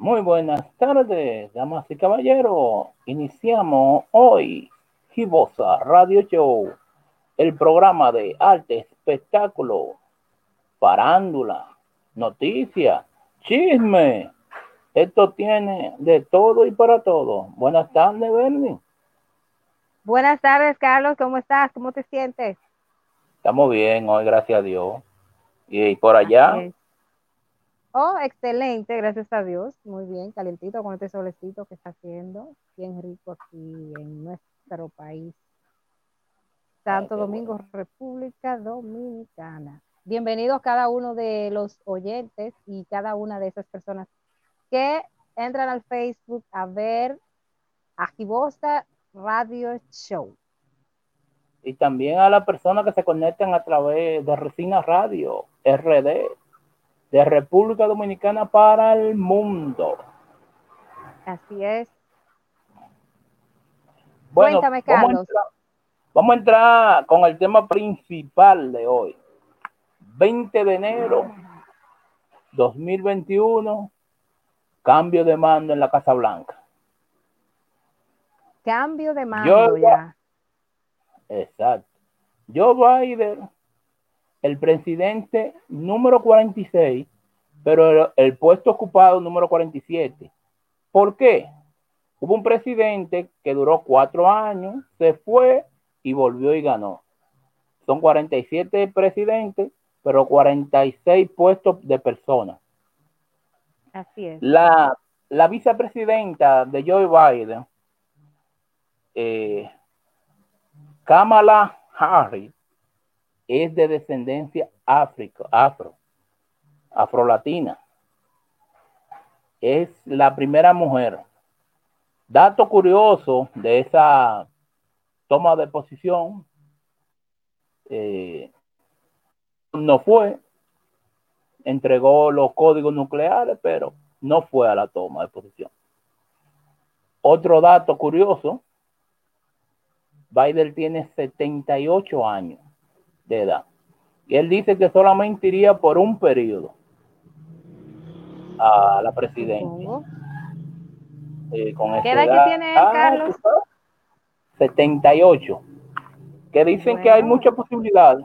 Muy buenas tardes, damas y caballeros. Iniciamos hoy Gibosa Radio Show, el programa de arte, espectáculo, parándula, noticias, chisme. Esto tiene de todo y para todo. Buenas tardes, Bernie. Buenas tardes, Carlos. ¿Cómo estás? ¿Cómo te sientes? Estamos bien hoy, gracias a Dios. Y por allá. Oh, excelente, gracias a Dios. Muy bien, calentito con este solecito que está haciendo. Bien rico aquí en nuestro país. Santo Domingo, República Dominicana. Bienvenidos cada uno de los oyentes y cada una de esas personas que entran al Facebook a ver a Gibosa Radio Show. Y también a las personas que se conectan a través de Resina Radio, RD de República Dominicana para el mundo. Así es. Bueno, Cuéntame, Carlos. Vamos a, entrar, con el tema principal de hoy. 20 de enero 2021, cambio de mando en la Casa Blanca. Cambio de mando ya. Exacto. Joe Biden el presidente número 46, pero el, puesto ocupado número 47. ¿Por qué? Hubo un presidente que duró cuatro años, se fue y volvió y ganó. Son 47 presidentes, pero 46 puestos de personas. Así es. La, la vicepresidenta de Joe Biden, eh, Kamala Harris, es de descendencia afro, afro, afrolatina. Es la primera mujer. Dato curioso de esa toma de posición, eh, no fue, entregó los códigos nucleares, pero no fue a la toma de posición. Otro dato curioso, Biden tiene 78 años de edad. Y él dice que solamente iría por un periodo a la presidencia. Eh, ¿Qué edad que tiene él, Carlos? 78. Que dicen que hay mucha posibilidad,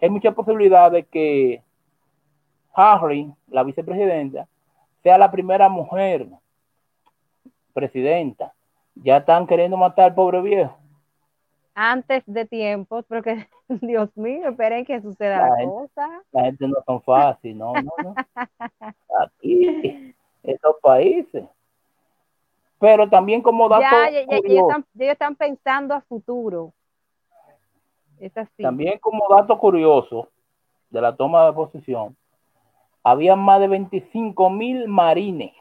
hay mucha posibilidad de que Harry, la vicepresidenta, sea la primera mujer presidenta. Ya están queriendo matar al pobre viejo antes de tiempo, porque Dios mío, esperen que suceda la, cosa. La gente no es tan fácil, no, no, no. Aquí, estos países. Pero también como dato. Ya, ya, ellos, están, pensando a futuro. Es así. También como dato curioso de la toma de posición, había más de 25 mil marines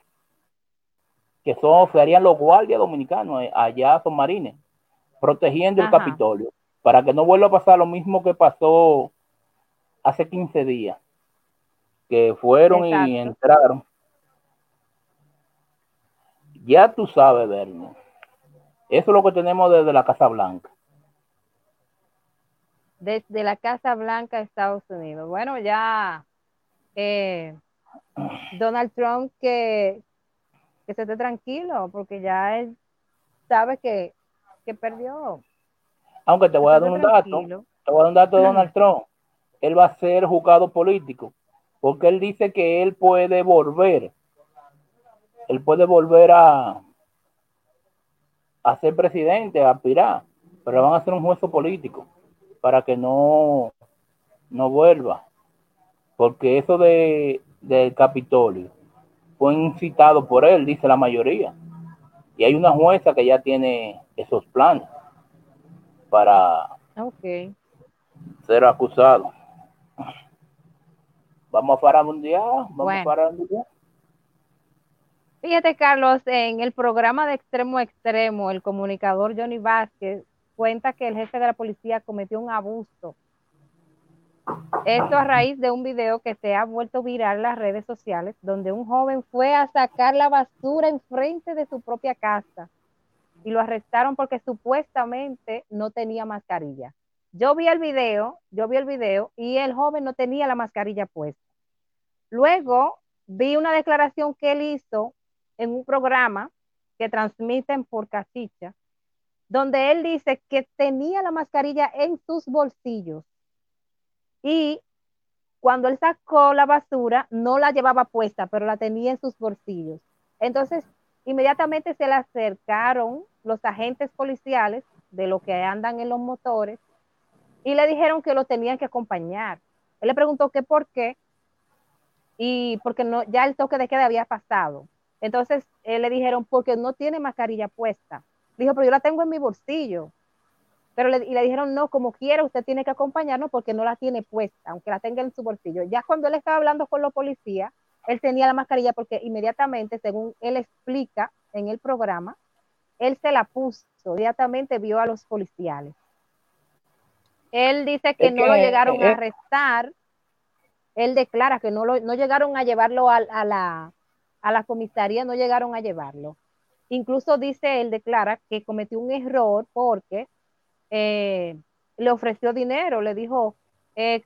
que son, serían los guardias dominicanos, eh, allá son marines protegiendo el Capitolio, para que no vuelva a pasar lo mismo que pasó hace 15 días, que fueron y entraron. Ya tú sabes, Bernie. Eso es lo que tenemos desde la Casa Blanca. Desde la Casa Blanca de Estados Unidos. Bueno, ya eh, Donald Trump que, que se esté tranquilo, porque ya él sabe que perdió. Aunque te voy a dar un dato, te voy a dar un dato de Donald Trump. Él va a ser juzgado político, porque él dice que él puede volver, él puede volver a, a ser presidente, a aspirar, pero van a hacer un juicio político para que no, no vuelva. Porque eso de, del Capitolio fue incitado por él, dice la mayoría. Y hay una jueza que ya tiene esos planes para ser acusado. Vamos a parar mundial, vamos a parar mundial. Fíjate, Carlos, en el programa de extremo a extremo, el comunicador Johnny Vázquez cuenta que el jefe de la policía cometió un abuso. Esto a raíz de un video que se ha vuelto viral en las redes sociales, donde un joven fue a sacar la basura enfrente de su propia casa y lo arrestaron porque supuestamente no tenía mascarilla. Yo vi el video, yo vi el video y el joven no tenía la mascarilla puesta. Luego vi una declaración que él hizo en un programa que transmiten por Casicha, donde él dice que tenía la mascarilla en sus bolsillos y cuando él sacó la basura no la llevaba puesta, pero la tenía en sus bolsillos. Entonces, inmediatamente se le acercaron los agentes policiales de lo que andan en los motores y le dijeron que lo tenían que acompañar. Él le preguntó qué por qué y porque no, ya el toque de queda había pasado. Entonces eh, le dijeron porque no tiene mascarilla puesta. Dijo, pero yo la tengo en mi bolsillo. Pero le, y le dijeron, no, como quiera, usted tiene que acompañarnos porque no la tiene puesta, aunque la tenga en su bolsillo. Ya cuando él estaba hablando con los policías, él tenía la mascarilla porque inmediatamente, según él explica en el programa, él se la puso, inmediatamente vio a los policiales. Él dice que no lo llegaron a arrestar. Él declara que no, lo, no llegaron a llevarlo a, la, a la comisaría, no llegaron a llevarlo. Incluso dice, él declara que cometió un error porque eh, le ofreció dinero, le dijo, eh,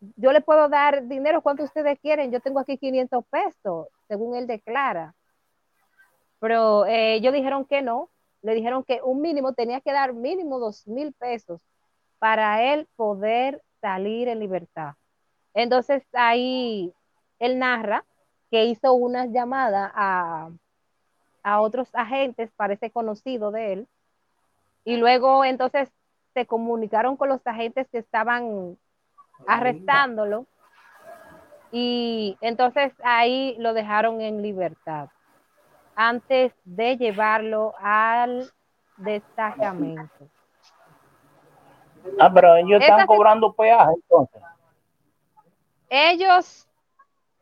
yo le puedo dar dinero, ¿cuánto ustedes quieren? Yo tengo aquí 500 pesos, según él declara. Pero eh, ellos dijeron que no, le dijeron que un mínimo tenía que dar mínimo dos mil pesos para él poder salir en libertad. Entonces ahí él narra que hizo una llamada a, a otros agentes, parece conocido de él, y luego entonces se comunicaron con los agentes que estaban arrestándolo y entonces ahí lo dejaron en libertad antes de llevarlo al destacamento. Ah, pero ellos están cobrando peaje entonces. Ellos,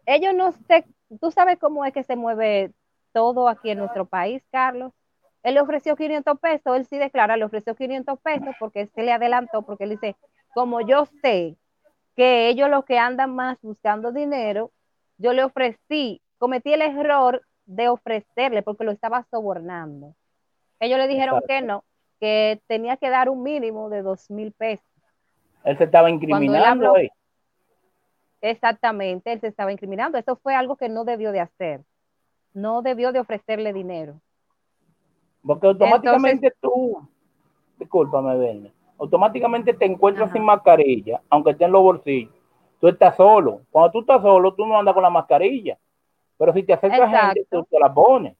ellos no sé, tú sabes cómo es que se mueve todo aquí en nuestro país, Carlos. Él le ofreció 500 pesos, él sí declara, le ofreció 500 pesos porque se le adelantó, porque él dice, como yo sé que ellos los que andan más buscando dinero, yo le ofrecí, cometí el error de ofrecerle porque lo estaba sobornando. Ellos le dijeron que no, que tenía que dar un mínimo de dos mil pesos. Él se estaba incriminando. exactamente, él se estaba incriminando. Eso fue algo que no debió de hacer. No debió de ofrecerle dinero. Porque automáticamente tú, discúlpame, Verne, automáticamente te encuentras sin mascarilla, aunque esté en los bolsillos. Tú estás solo. Cuando tú estás solo, tú no andas con la mascarilla. Pero si te acercas gente, tú te la pones.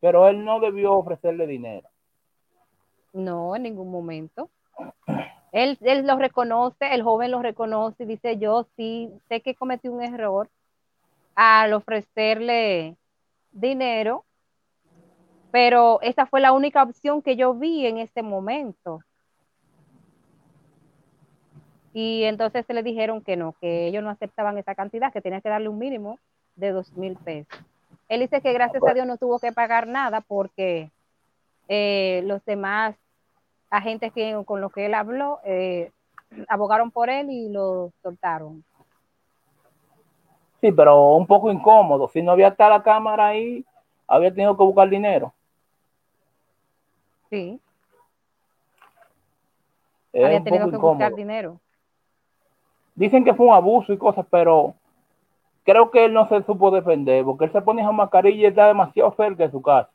Pero él no debió ofrecerle dinero. No, en ningún momento. Él, él lo reconoce, el joven lo reconoce y dice, yo sí sé que cometí un error al ofrecerle dinero, pero esa fue la única opción que yo vi en ese momento. Y entonces se le dijeron que no, que ellos no aceptaban esa cantidad, que tenía que darle un mínimo de dos mil pesos. Él dice que gracias a Dios no tuvo que pagar nada porque eh, los demás agentes que, con los que él habló eh, abogaron por él y lo soltaron. Sí, pero un poco incómodo. Si no había estado la cámara ahí, había tenido que buscar dinero. Sí. había tenido que buscar dinero. Dicen que fue un abuso y cosas, pero creo que él no se supo defender, porque él se pone esa mascarilla y está demasiado cerca de su casa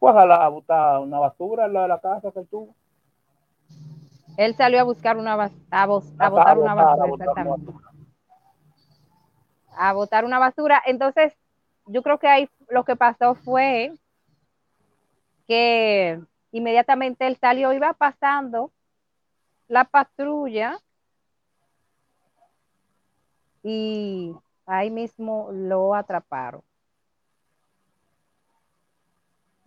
pues a, la, botar una basura en la, la casa que tuvo. Él salió a buscar una a, a, botar una basura, A botar una basura. Entonces, yo creo que ahí lo que pasó fue que inmediatamente él salió, iba pasando la patrulla y ahí mismo lo atraparon.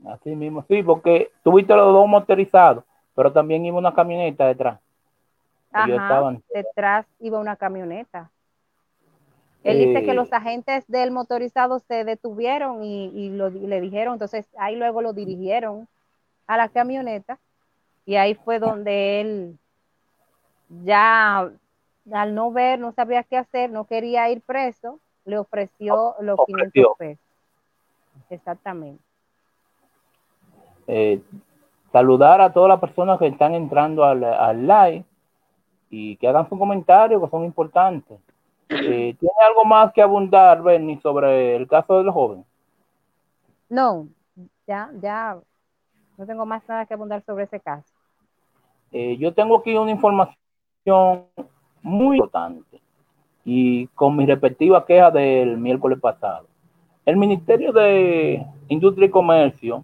Así mismo, sí, porque tuviste los dos motorizados, pero también iba una camioneta detrás. Ajá, detrás iba una camioneta. Él dice que eh, los agentes del motorizado se detuvieron y, le dijeron, entonces ahí luego lo dirigieron a la camioneta y ahí fue donde él ya al no ver, no sabía qué hacer, no quería ir preso, le ofreció los 500 pesos. Exactamente. Eh, saludar a todas las personas que están entrando al, live y que hagan sus comentarios que son importantes. Eh, ¿Tiene algo más que abundar, Benny, sobre el caso del joven? No, ya, ya, no tengo más nada que abundar sobre ese caso. Eh, yo tengo aquí una información muy importante y con mi respectiva queja del miércoles pasado. El Ministerio de Industria y Comercio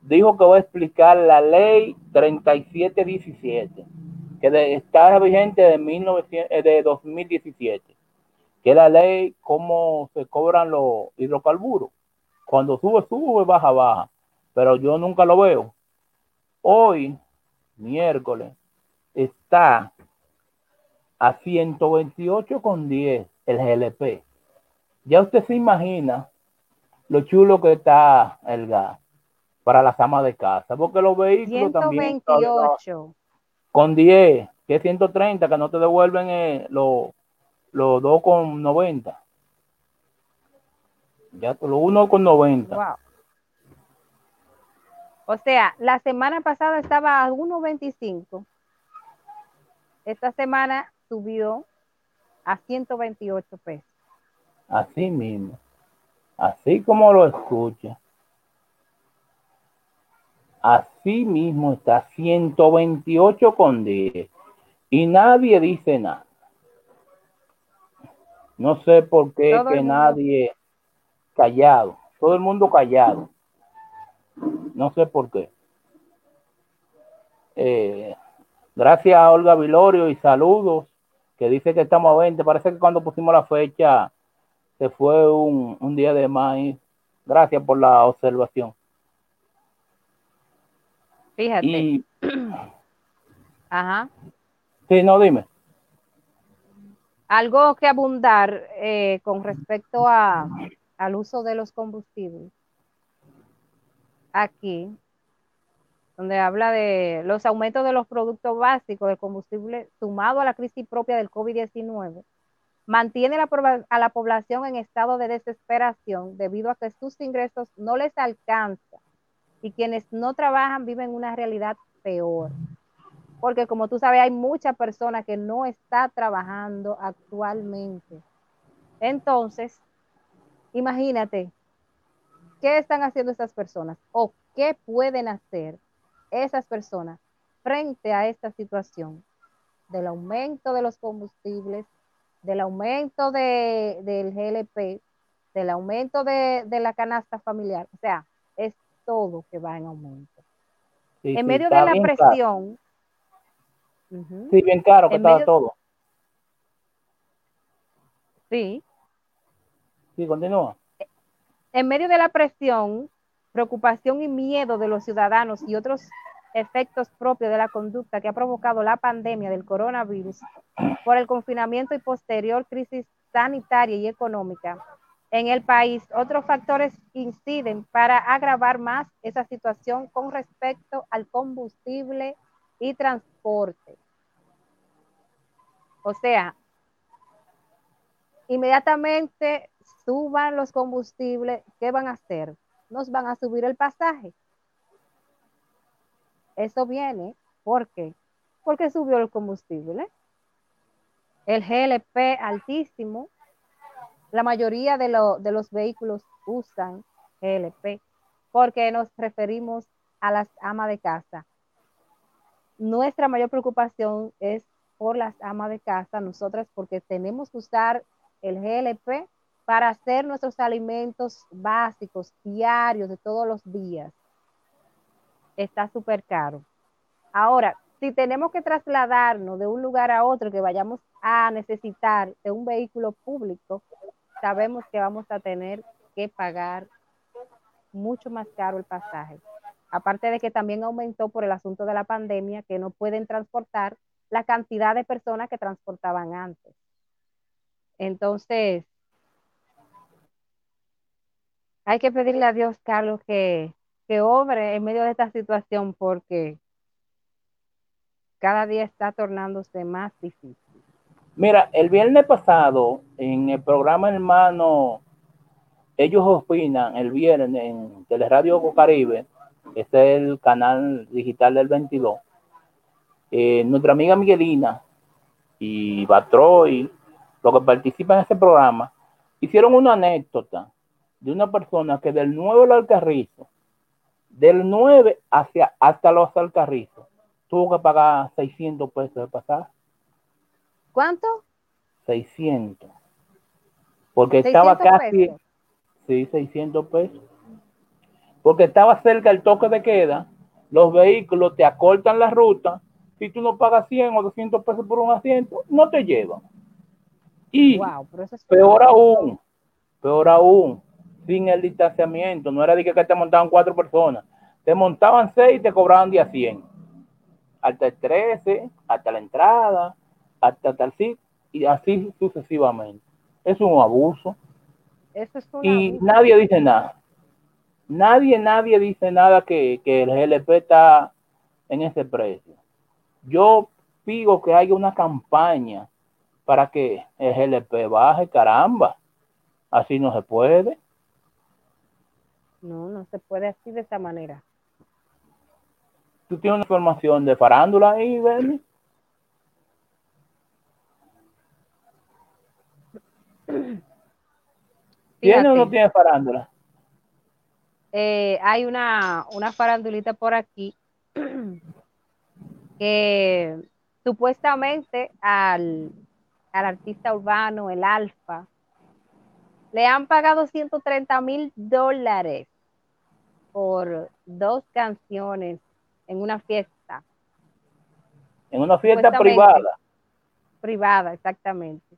dijo que va a explicar la ley 3717, que está vigente de, 1900, eh, de 2017, que la ley cómo se cobran los hidrocarburos. Cuando sube, sube, baja, baja. Pero yo nunca lo veo. Hoy, miércoles, está a 128,10 el GLP. Ya usted se imagina lo chulo que está el gas para las amas de casa, porque los vehículos 128. con 10, que es 130, que no te devuelven eh, los lo 2,90. Ya, lo 1,90. O sea, la semana pasada estaba a 1.25. Esta semana subió a 128 pesos. Así mismo. Así como lo escucha. Así mismo está 128 con 10. Y nadie dice nada. No sé por qué que nadie callado. Todo el mundo callado. No sé por qué. Eh, gracias a Olga Vilorio y saludos, que dice que estamos a 20. Parece que cuando pusimos la fecha se fue un, un día de más. Gracias por la observación. Fíjate. Ajá. Sí, no, dime. Algo que abundar eh, con respecto a, al uso de los combustibles. Aquí, donde habla de los aumentos de los productos básicos de combustible sumado a la crisis propia del COVID-19, mantiene a la población en estado de desesperación debido a que sus ingresos no les alcanzan y quienes no trabajan viven una realidad peor. Porque como tú sabes, hay muchas personas que no están trabajando actualmente. Entonces, imagínate, ¿qué están haciendo esas personas? ¿O qué pueden hacer esas personas frente a esta situación del aumento de los combustibles, del aumento del GLP, del aumento de, de la canasta familiar? O sea, es todo que va en aumento. en medio de la presión. Sí, bien claro que estaba todo. Sí. Sí, continúa. En medio de la presión, preocupación y miedo de los ciudadanos y otros efectos propios de la conducta que ha provocado la pandemia del coronavirus por el confinamiento y posterior crisis sanitaria y económica, en el país. Otros factores inciden para agravar más esa situación con respecto al combustible y transporte. O sea, inmediatamente suban los combustibles, ¿qué van a hacer? Nos van a subir el pasaje. Eso viene, ¿por qué? Porque subió el combustible. El GLP altísimo, la mayoría de, los vehículos usan GLP porque nos referimos a las amas de casa. Nuestra mayor preocupación es por las amas de casa, nosotras porque tenemos que usar el GLP para hacer nuestros alimentos básicos, diarios, de todos los días. Está súper caro. Ahora, si tenemos que trasladarnos de un lugar a otro, que vayamos a necesitar de un vehículo público, sabemos que vamos a tener que pagar mucho más caro el pasaje. Aparte de que también aumentó por el asunto de la pandemia, que no pueden transportar la cantidad de personas que transportaban antes. Entonces, hay que pedirle a Dios, Carlos, que, que obre en medio de esta situación porque cada día está tornándose más difícil. Mira, el viernes pasado, en el programa Hermano, ellos opinan el viernes en Teleradio Caribe, este es el canal digital del 22. Eh, nuestra amiga Miguelina y Batroy, los que participan en ese programa, hicieron una anécdota de una persona que del 9 al Alcarrizo, del 9 hacia, hasta los Alcarrizos, tuvo que pagar 600 pesos de pasaje. ¿Cuánto? 600. Porque estaba casi, sí, 600 pesos. Porque estaba cerca el toque de queda, los vehículos te acortan la ruta, si tú no pagas 100 o 200 pesos por un asiento, no te llevan. Y peor aún, peor aún, sin el distanciamiento, no era de que te montaban cuatro personas, te montaban seis y te cobraban día 100. Hasta el 13, hasta la entrada, hasta tal sitio, y así sucesivamente. Es un abuso. y nadie dice nada. Nadie, nadie dice nada que, que el GLP está en ese precio. Yo pido que haya una campaña para que el GLP baje, caramba. Así no se puede. No, no se puede así de esa manera. ¿Tú tienes una información de farándula ahí, Bernie? ¿Tiene o no tiene farándula? Eh, hay una, una farandulita por aquí que supuestamente al, al artista urbano, el Alfa, le han pagado 130 mil dólares por dos canciones en una fiesta. En una fiesta privada. Privada, exactamente.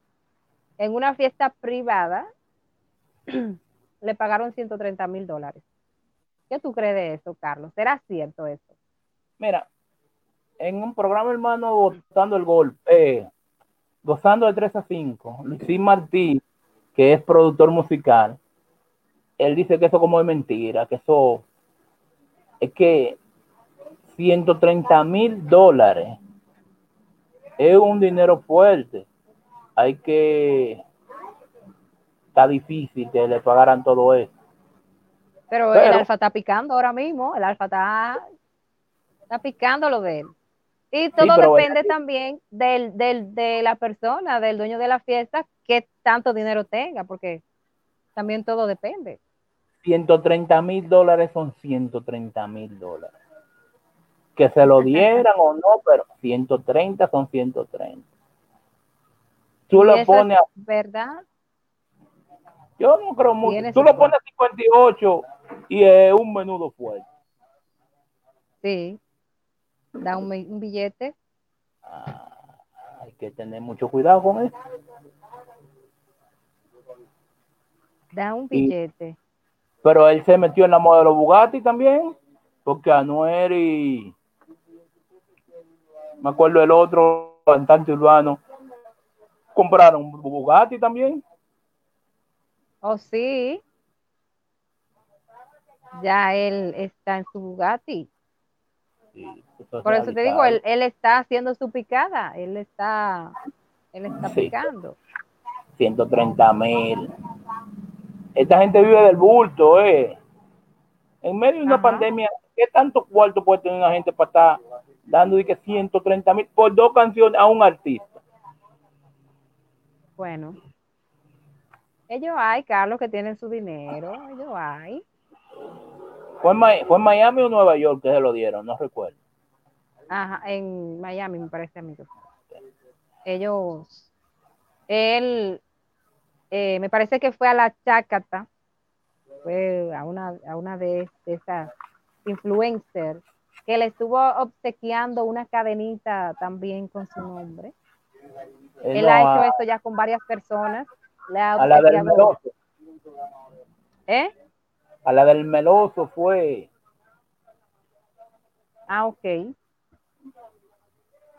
En una fiesta privada le pagaron 130 mil dólares. ¿Qué tú crees de eso, Carlos? ¿Será cierto eso? Mira, en un programa hermano votando el golpe, eh, gozando de 3 a 5, Luisín Martí, que es productor musical, él dice que eso como es mentira, que eso es que 130 mil dólares es un dinero fuerte. Hay que, está difícil que le pagaran todo eso. Pero, el alfa está picando ahora mismo, el alfa está, está picando lo de él. Y todo depende también del, del, de la persona, del dueño de la fiesta, que tanto dinero tenga, porque también todo depende. 130 mil dólares son 130 mil dólares. Que se lo dieran o no, pero 130 son 130. Tú lo pones. ¿Verdad? Yo no creo mucho. Tú lo pones a 58 y es un menudo fuerte. Sí da un, billete. Ah, hay que tener mucho cuidado con eso. Da un billete. Pero él se metió en la modelo Bugatti también, porque Anuel y me acuerdo el otro cantante urbano compraron Bugatti también. Oh, sí. Ya él está en su Bugatti. Por eso te digo, él, está haciendo su picada, él está, él está picando. 130 mil. Esta gente vive del bulto, eh. En medio de una pandemia, ¿qué tanto cuarto puede tener una gente para estar dando de que 130 mil por dos canciones a un artista? Bueno, ellos hay, Carlos, que tienen su dinero, ellos hay. ¿Fue en, Miami o Nueva York que se lo dieron? No recuerdo. Ajá, en Miami me parece, amigo. Ellos, él, eh, me parece que fue a la Chácata, fue a una, a una de, esas influencers, que le estuvo obsequiando una cadenita también con su nombre. Él, ha hecho esto ya con varias personas. Le ha a la del meloso. ¿Eh? A la del meloso fue. Ah, ok.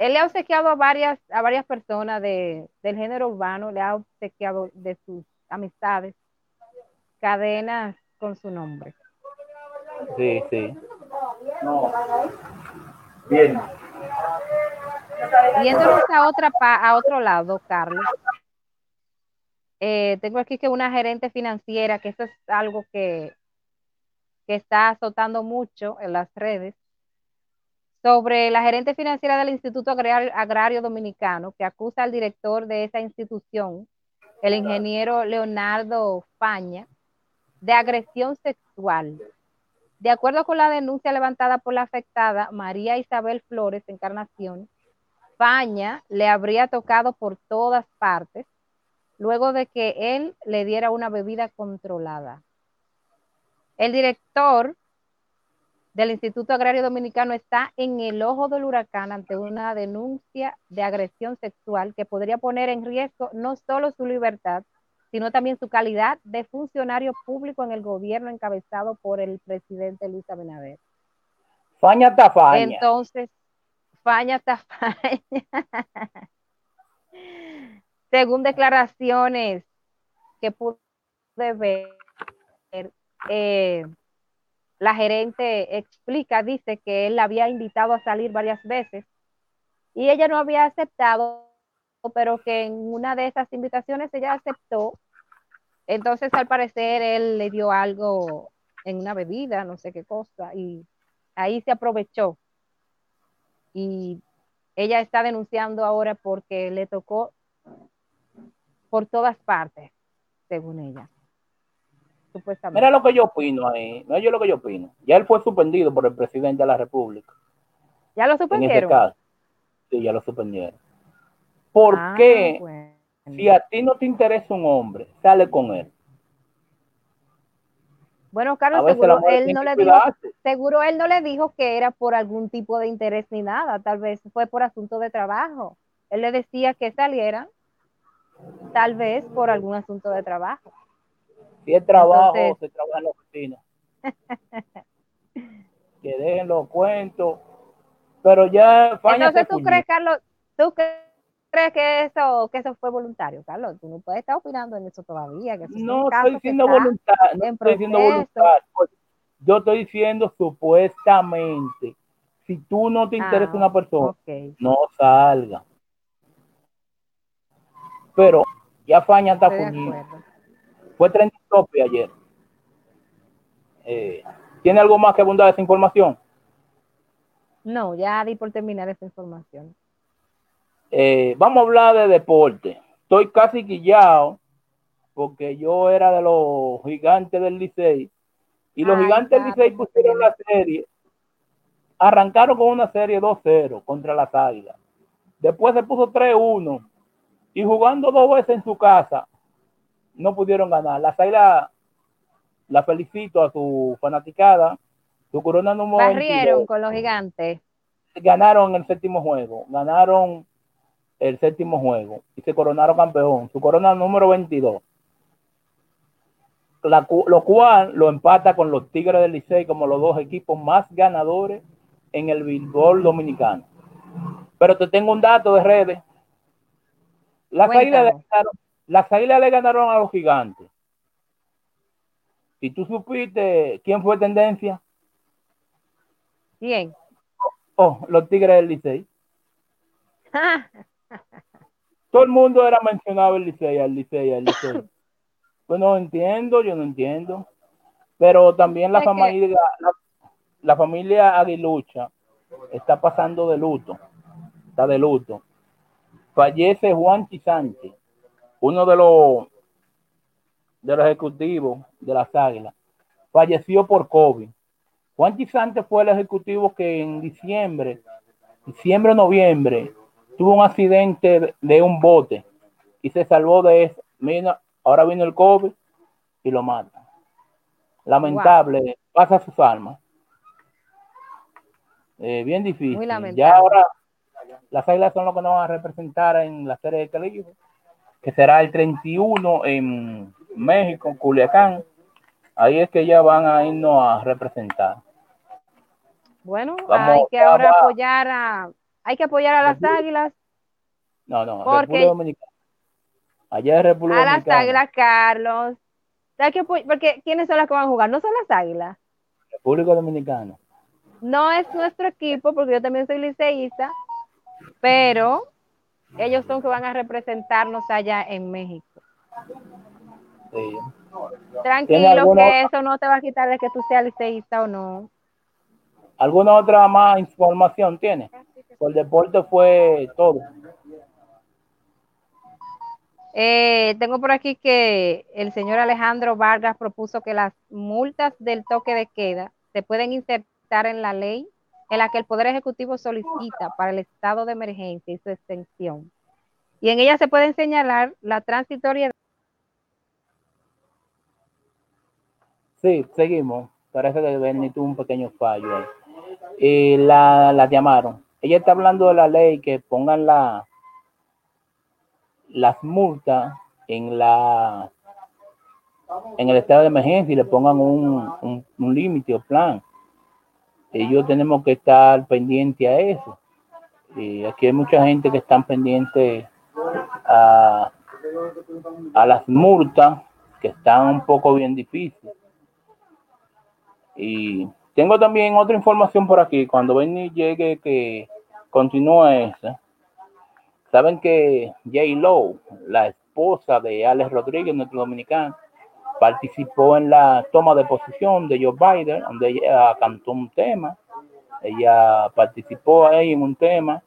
Él le ha obsequiado a varias, a varias personas de, del género urbano, le ha obsequiado de sus amistades cadenas con su nombre. Sí, sí. No. Bien. Yéndonos a otra a otro lado, Carlos. Eh, tengo aquí que una gerente financiera, que eso es algo que que está azotando mucho en las redes, sobre la gerente financiera del Instituto Agrario, Dominicano, que acusa al director de esa institución, el ingeniero Leonardo Faña, de agresión sexual. De acuerdo con la denuncia levantada por la afectada María Isabel Flores Encarnación, Faña le habría tocado por todas partes luego de que él le diera una bebida controlada. El director del Instituto Agrario Dominicano está en el ojo del huracán ante una denuncia de agresión sexual que podría poner en riesgo no solo su libertad, sino también su calidad de funcionario público en el gobierno encabezado por el presidente Luis Abinader. Faña está faña. Entonces, Faña está faña. Según declaraciones que pude ver, eh, la gerente explica, dice que él la había invitado a salir varias veces y ella no había aceptado, pero que en una de esas invitaciones ella aceptó entonces, al parecer, él le dio algo en una bebida, no sé qué cosa, y ahí se aprovechó. Y ella está denunciando ahora porque le tocó por todas partes, según ella. Supuestamente. Mira lo que yo opino ahí, mira yo lo que yo opino. Ya él fue suspendido por el presidente de la República. ¿Ya lo suspendieron? Sí, ya lo suspendieron. ¿Por ah, qué? Si a ti no te interesa un hombre, sale con él. Bueno, Carlos, seguro él, no le dijo, seguro él no le dijo que era por algún tipo de interés ni nada, tal vez fue por asunto de trabajo. Él le decía que salieran, tal vez por algún asunto de trabajo. Si es trabajo, se trabaja en la oficina. que dejen los cuentos. Pero ya. Entonces, ¿tú crees, Carlos, tú crees que eso, que eso fue voluntario, Carlos? Tú no puedes estar opinando en eso todavía. no estoy diciendo voluntario, no estoy diciendo voluntario. Yo estoy diciendo supuestamente. Si tú no te interesa ah, una persona, no salga. Pero ya Faña está Fue 30 tope ayer. Eh, ¿Tiene algo más que abundar esa información? No, ya di por terminar esa información. Eh, vamos a hablar de deporte. Estoy casi guillado porque yo era de los gigantes del Licey y los gigantes del Licey pusieron la serie. Arrancaron con una serie 2-0 contra las Águilas. Después se puso 3-1 y jugando dos veces en su casa no pudieron ganar. Las Águilas la felicito a su fanaticada. Su corona número Barrieron con los gigantes. Ganaron el séptimo juego. Ganaron el séptimo juego y se coronaron campeón, su corona número 22. lo cual lo empata con los Tigres del Licey como los dos equipos más ganadores en el béisbol dominicano. Pero te tengo un dato de redes. Las águilas, le ganaron, las águilas le ganaron a los gigantes. ¿Y tú supiste quién fue tendencia? ¿Quién? Oh, los Tigres del Licey. Todo el mundo era mencionado el Licey, el Licey, el Licey. Pues no entiendo, yo no entiendo. Pero también la familia, la, familia Aguilucha está pasando de luto. Está de luto. Fallece Juan Sánchez, uno de los de los ejecutivos de las águilas. Falleció por COVID. Juan Sánchez fue el ejecutivo que en diciembre, diciembre o noviembre, tuvo un accidente de un bote y se salvó de eso. Mira, ahora vino el COVID y lo mata. Lamentable, pasa sus almas. Eh, bien difícil. Ya ahora las águilas son los que nos van a representar en la serie de televisión, que será el 31 en México, Culiacán. Ahí es que ya van a irnos a representar. Bueno, hay que ahora apoyar a, hay que apoyar a las águilas. No, no, porque, República Dominicana. Allá es República a las águilas, Carlos. porque ¿quiénes son las que van a jugar? No son las águilas. República Dominicana. No es nuestro equipo, porque yo también soy liceísta, pero ellos son que van a representarnos allá en México. Sí. Tranquilo, que eso no te va a quitar de que tú seas liceísta o no. ¿Alguna otra más información tiene? el deporte fue todo. Eh, tengo por aquí que el señor Alejandro Vargas propuso que las multas del toque de queda se pueden insertar en la ley en la que el Poder Ejecutivo solicita para el estado de emergencia y su extensión. Y en ella se pueden señalar la transitoria. Sí, seguimos. Parece que Bernie tuvo un pequeño fallo ahí. Y la, la llamaron. Ella está hablando de la ley que pongan la, las multas en la en el estado de emergencia y le pongan un, un, límite o plan. Ellos tenemos que estar pendientes a eso. Y aquí hay mucha gente que están pendientes a, a las multas, que están un poco bien difíciles. Y tengo también otra información por aquí. Cuando Benny llegue, que continúa esa. Saben que J. Lowe, la esposa de Alex Rodríguez, nuestro dominicano, participó en la toma de posición de Joe Biden, donde ella cantó un tema. Ella participó ahí en un tema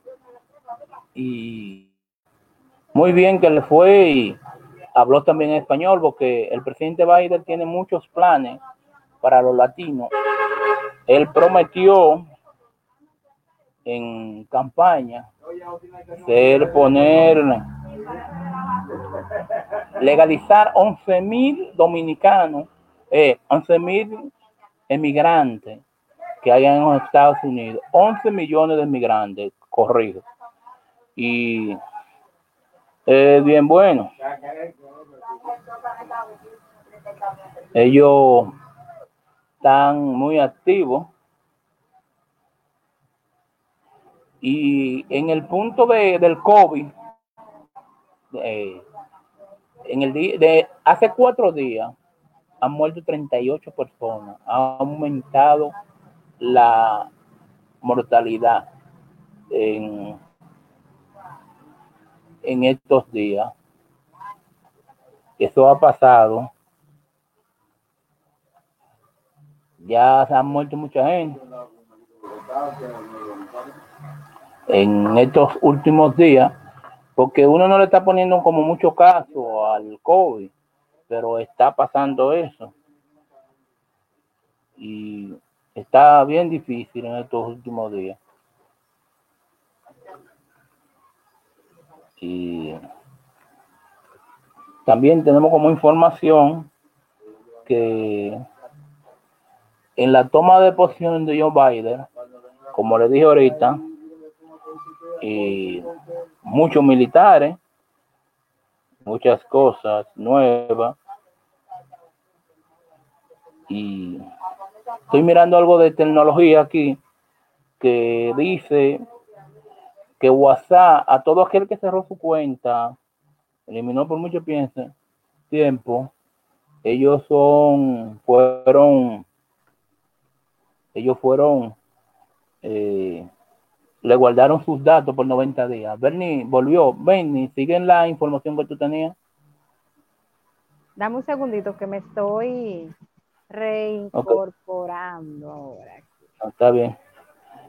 y muy bien que le fue y habló también en español porque el presidente Biden tiene muchos planes para los latinos. Él prometió en campaña ser poner legalizar 11 mil dominicanos, eh, 11 mil emigrantes que hay en los Estados Unidos, 11 millones de emigrantes, corrido. Y es bien bueno. Ellos están muy activos Y en el punto de, del COVID, en el día de hace cuatro días, han muerto 38 personas. Ha aumentado la mortalidad en, en estos días. Eso ha pasado. Ya se han muerto mucha gente en estos últimos días, porque uno no le está poniendo como mucho caso al COVID, pero está pasando eso. Y está bien difícil en estos últimos días. Y también tenemos como información que en la toma de posición de Joe Biden, como le dije ahorita, y muchos militares, muchas cosas nuevas. Y estoy mirando algo de tecnología aquí que dice que WhatsApp, a todo aquel que cerró su cuenta, eliminó por mucho pienso, tiempo, ellos son, fueron, ellos fueron eh, le guardaron sus datos por 90 días. Bernie volvió. Bernie, ¿siguen la información que tú tenías? Dame un segundito que me estoy reincorporando ahora. Ah, está bien.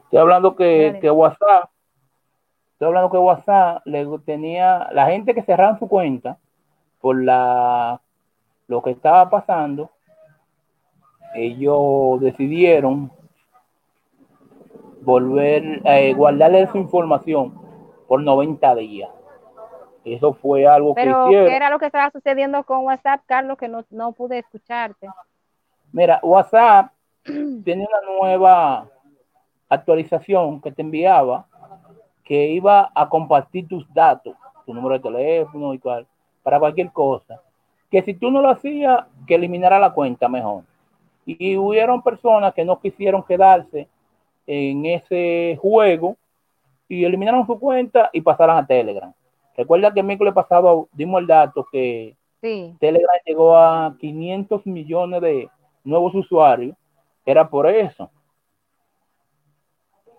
Estoy hablando que, que, WhatsApp, estoy hablando que WhatsApp le tenía la gente que cerraron su cuenta por la lo que estaba pasando. Ellos decidieron volver a eh, guardarle su información por 90 días. Eso fue algo que hicieron. ¿qué era lo que estaba sucediendo con WhatsApp, Carlos, que no, no pude escucharte? Mira, WhatsApp tiene una nueva actualización que te enviaba que iba a compartir tus datos, tu número de teléfono y cual, para cualquier cosa. Que si tú no lo hacías, que eliminara la cuenta mejor. Y hubieron personas que no quisieron quedarse en ese juego y eliminaron su cuenta y pasaron a Telegram. Recuerda que el miércoles pasado dimos el dato que Telegram llegó a 500 millones de nuevos usuarios. Era por eso.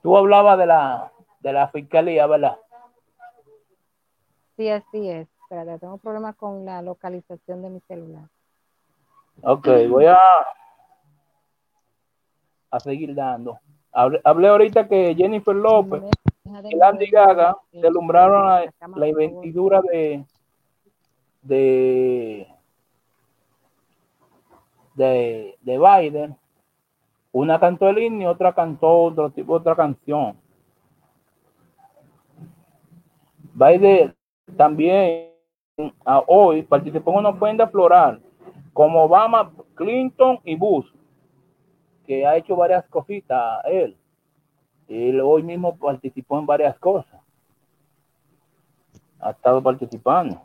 Tú hablabas de la, de la fiscalía, ¿verdad? Sí, así es. Espérate, tengo problemas con la localización de mi celular. Ok, voy a, a seguir dando. Hablé, ahorita que Jennifer López y Landy Gaga deslumbraron la, la investidura de, de, de, de Biden, una cantó el himno y otra cantó otro tipo, otra canción. Biden también hoy participó en una ofrenda floral como Obama, Clinton y Bush, que ha hecho varias cositas él. Él hoy mismo participó en varias cosas. Ha estado participando.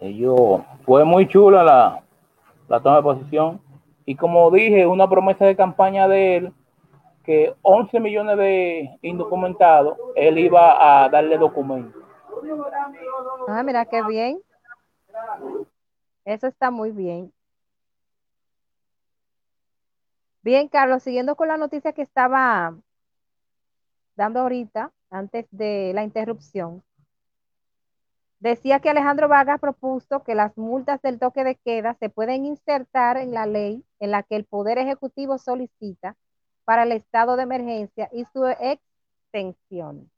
Yo, fue muy chula la, la toma de posición. Y como dije, una promesa de campaña de él, que 11 millones de indocumentados, él iba a darle documentos. Ah, mira qué bien. Eso está muy bien. Bien, Carlos, siguiendo con la noticia que estaba dando ahorita, antes de la interrupción, decía que Alejandro Vargas propuso que las multas del toque de queda se pueden insertar en la ley en la que el Poder Ejecutivo solicita para el estado de emergencia y su extensión.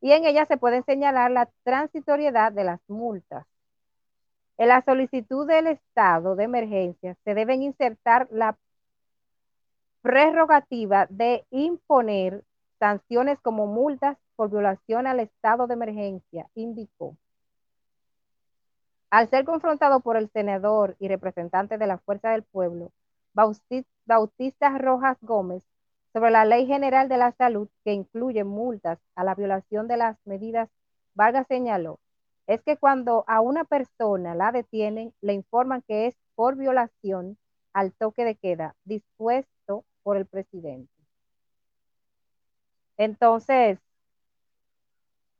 Y en ella se puede señalar la transitoriedad de las multas. En la solicitud del estado de emergencia se deben insertar la prerrogativa de imponer sanciones como multas por violación al estado de emergencia, indicó. Al ser confrontado por el senador y representante de la Fuerza del Pueblo, Bautista Rojas Gómez, sobre la Ley General de la Salud que incluye multas a la violación de las medidas, Vargas señaló, es que cuando a una persona la detienen, le informan que es por violación al toque de queda dispuesto por el presidente. Entonces,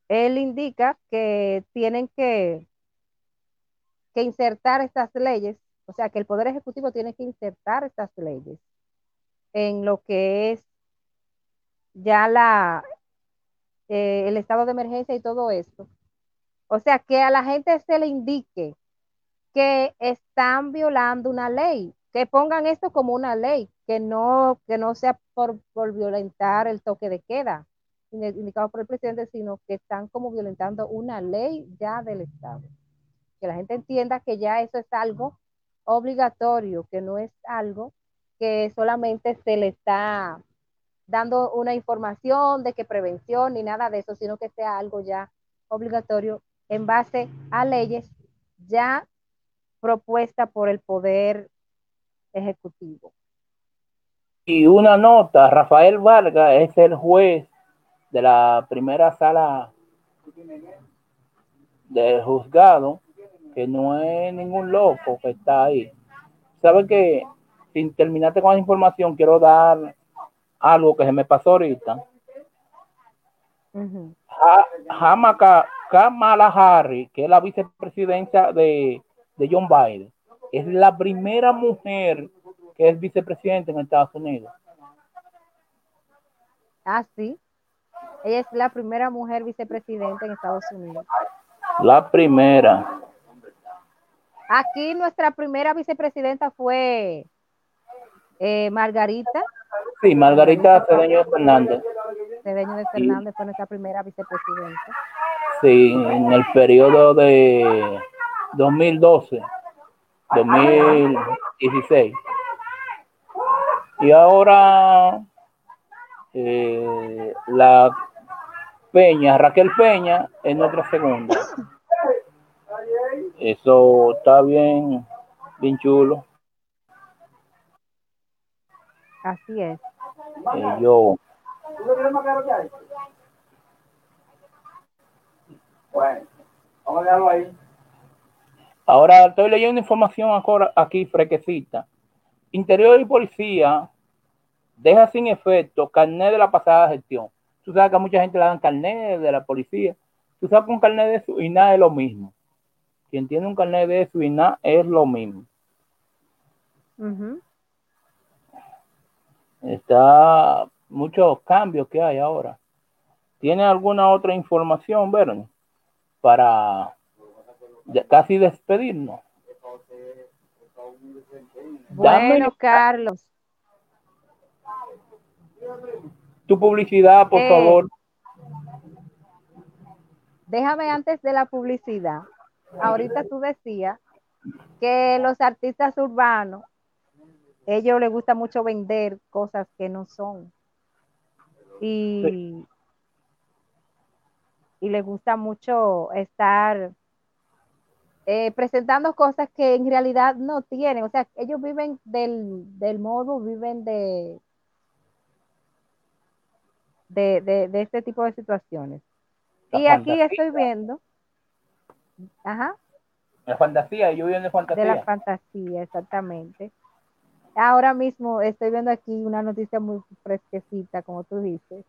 él indica que tienen que, que insertar estas leyes, o sea, que el Poder Ejecutivo tiene que insertar estas leyes en lo que es ya la, eh, el estado de emergencia y todo esto. O sea, que a la gente se le indique que están violando una ley, que pongan esto como una ley, que no, que no sea por, por violentar el toque de queda indicado por el presidente, sino que están como violentando una ley ya del Estado. Que la gente entienda que ya eso es algo obligatorio, que no es algo que solamente se le está dando una información de que prevención ni nada de eso, sino que sea algo ya obligatorio en base a leyes ya propuesta por el Poder Ejecutivo. Y una nota, Rafael Vargas es el juez de la primera sala del juzgado, que no es ningún loco que está ahí. ¿Sabe que sin terminarte con la información, quiero dar algo que se me pasó ahorita. Kamala Harris, que es la vicepresidencia de, de John Biden, es la primera mujer que es vicepresidente en Estados Unidos. Ah, sí. Ella es la primera mujer vicepresidenta en Estados Unidos. La primera. Aquí nuestra primera vicepresidenta fue eh, Margarita. Sí, Margarita Cedeño Fernández. Cedeño de Fernández fue nuestra primera vicepresidenta. Sí, en el periodo de 2012, 2016. Y ahora eh, la Peña, Raquel Peña, es nuestra segunda. Eso está bien, bien chulo. Así es. Eh, yo. Bueno, vamos a dejarlo ahí. Ahora estoy leyendo información aquí frequecita. Interior y policía deja sin efecto carnet de la pasada gestión. Tú sabes que a mucha gente le dan carnet de la policía. Tú sabes que un carnet de su INA es lo mismo. Quien tiene un carnet de su INA es lo mismo. Está muchos cambios que hay ahora. ¿Tiene alguna otra información, Verne? Para casi despedirnos. Bueno, Carlos. Tu publicidad, por eh, favor. Déjame antes de la publicidad. Ahorita tú decías que los artistas urbanos, ellos les gusta mucho vender cosas que no son. Y, y les gusta mucho estar eh, presentando cosas que en realidad no tienen. O sea, ellos viven del, del modo, viven de, de, este tipo de situaciones. y aquí estoy viendo. Ajá. La fantasía, yo vivo de fantasía. De la fantasía, exactamente. Ahora mismo estoy viendo aquí una noticia muy fresquecita, como tú dices,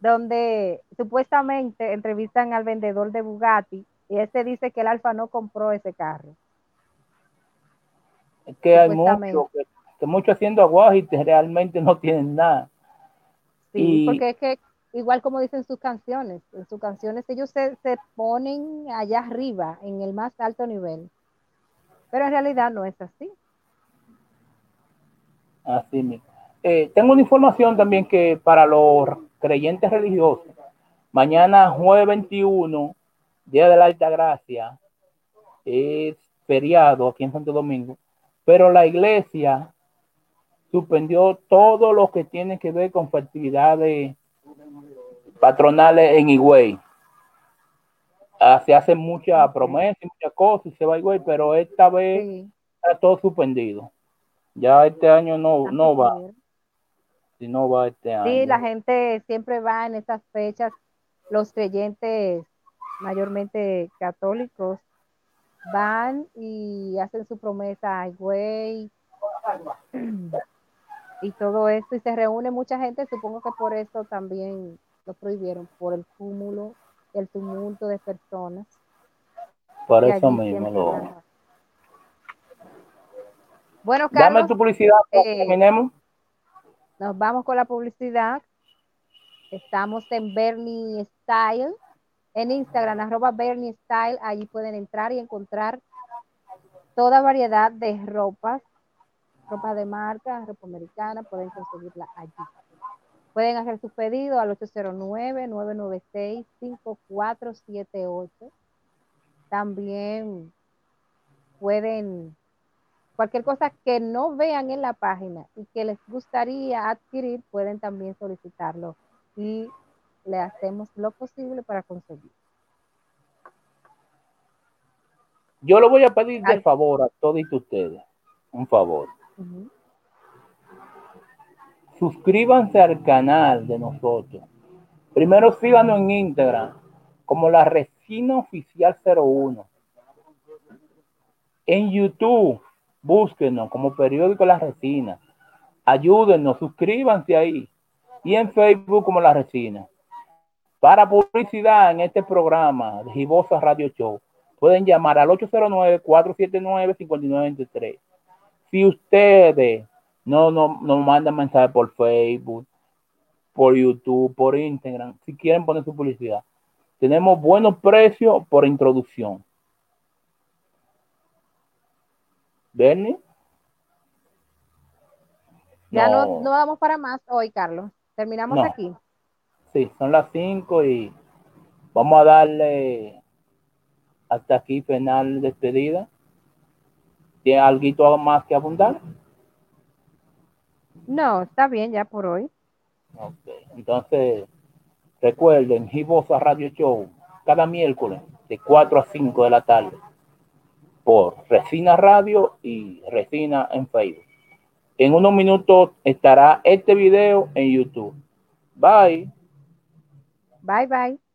donde supuestamente entrevistan al vendedor de Bugatti y este dice que el Alfa no compró ese carro. Es que hay muchos que, mucho haciendo aguajites realmente no tienen nada. Sí, porque es que igual como dicen sus canciones, en sus canciones ellos se, ponen allá arriba, en el más alto nivel. Pero en realidad no es así. Así mismo. Eh, tengo una información también que para los creyentes religiosos, mañana jueves 21 Día de la Alta Gracia, es feriado aquí en Santo Domingo, pero la iglesia suspendió todo lo que tiene que ver con festividades patronales en Higüey. Ah, se hacen muchas promesas y muchas cosas y se va a Higüey, pero esta vez está todo suspendido. Ya este año no, ah, no va. Si no va este año. Sí, la gente siempre va en estas fechas, los creyentes mayormente católicos, van y hacen su promesa güey y todo esto y se reúne mucha gente, supongo que por eso también lo prohibieron, por el cúmulo, el tumulto de personas. Por eso mismo lo... Bueno, Carlos, Dame tu publicidad, eh, terminemos. Nos vamos con la publicidad. Estamos en Bernie Style en Instagram, arroba Bernie Style, allí pueden entrar y encontrar toda variedad de ropas, ropa de marca, ropa americana, pueden conseguirla allí. Pueden hacer su pedido al 809-996-5478. También pueden, cualquier cosa que no vean en la página y que les gustaría adquirir, pueden también solicitarlo. Y le hacemos lo posible para conseguir. Yo lo voy a pedir de favor a todos ustedes, un favor. Suscríbanse al canal de nosotros. Primero síganos en Instagram como la Resina Oficial 01. En YouTube, búsquenos como periódico La Resina. Ayúdenos, suscríbanse ahí. Y en Facebook como La Resina. Para publicidad en este programa de Gibosa Radio Show, pueden llamar al 809-479-5923. Si ustedes no nos no mandan mensajes por Facebook, por YouTube, por Instagram, si quieren poner su publicidad, tenemos buenos precios por introducción. Bernie. Ya no, no, vamos para más hoy, Carlos. Terminamos aquí. Sí, son las 5 y vamos a darle hasta aquí final despedida. ¿Tiene algo más que abundar? No, está bien ya por hoy. Ok, entonces recuerden, Gibosa Radio Show cada miércoles de 4 a 5 de la tarde por Resina Radio y Resina en Facebook. En unos minutos estará este video en YouTube. Bye. Bye bye.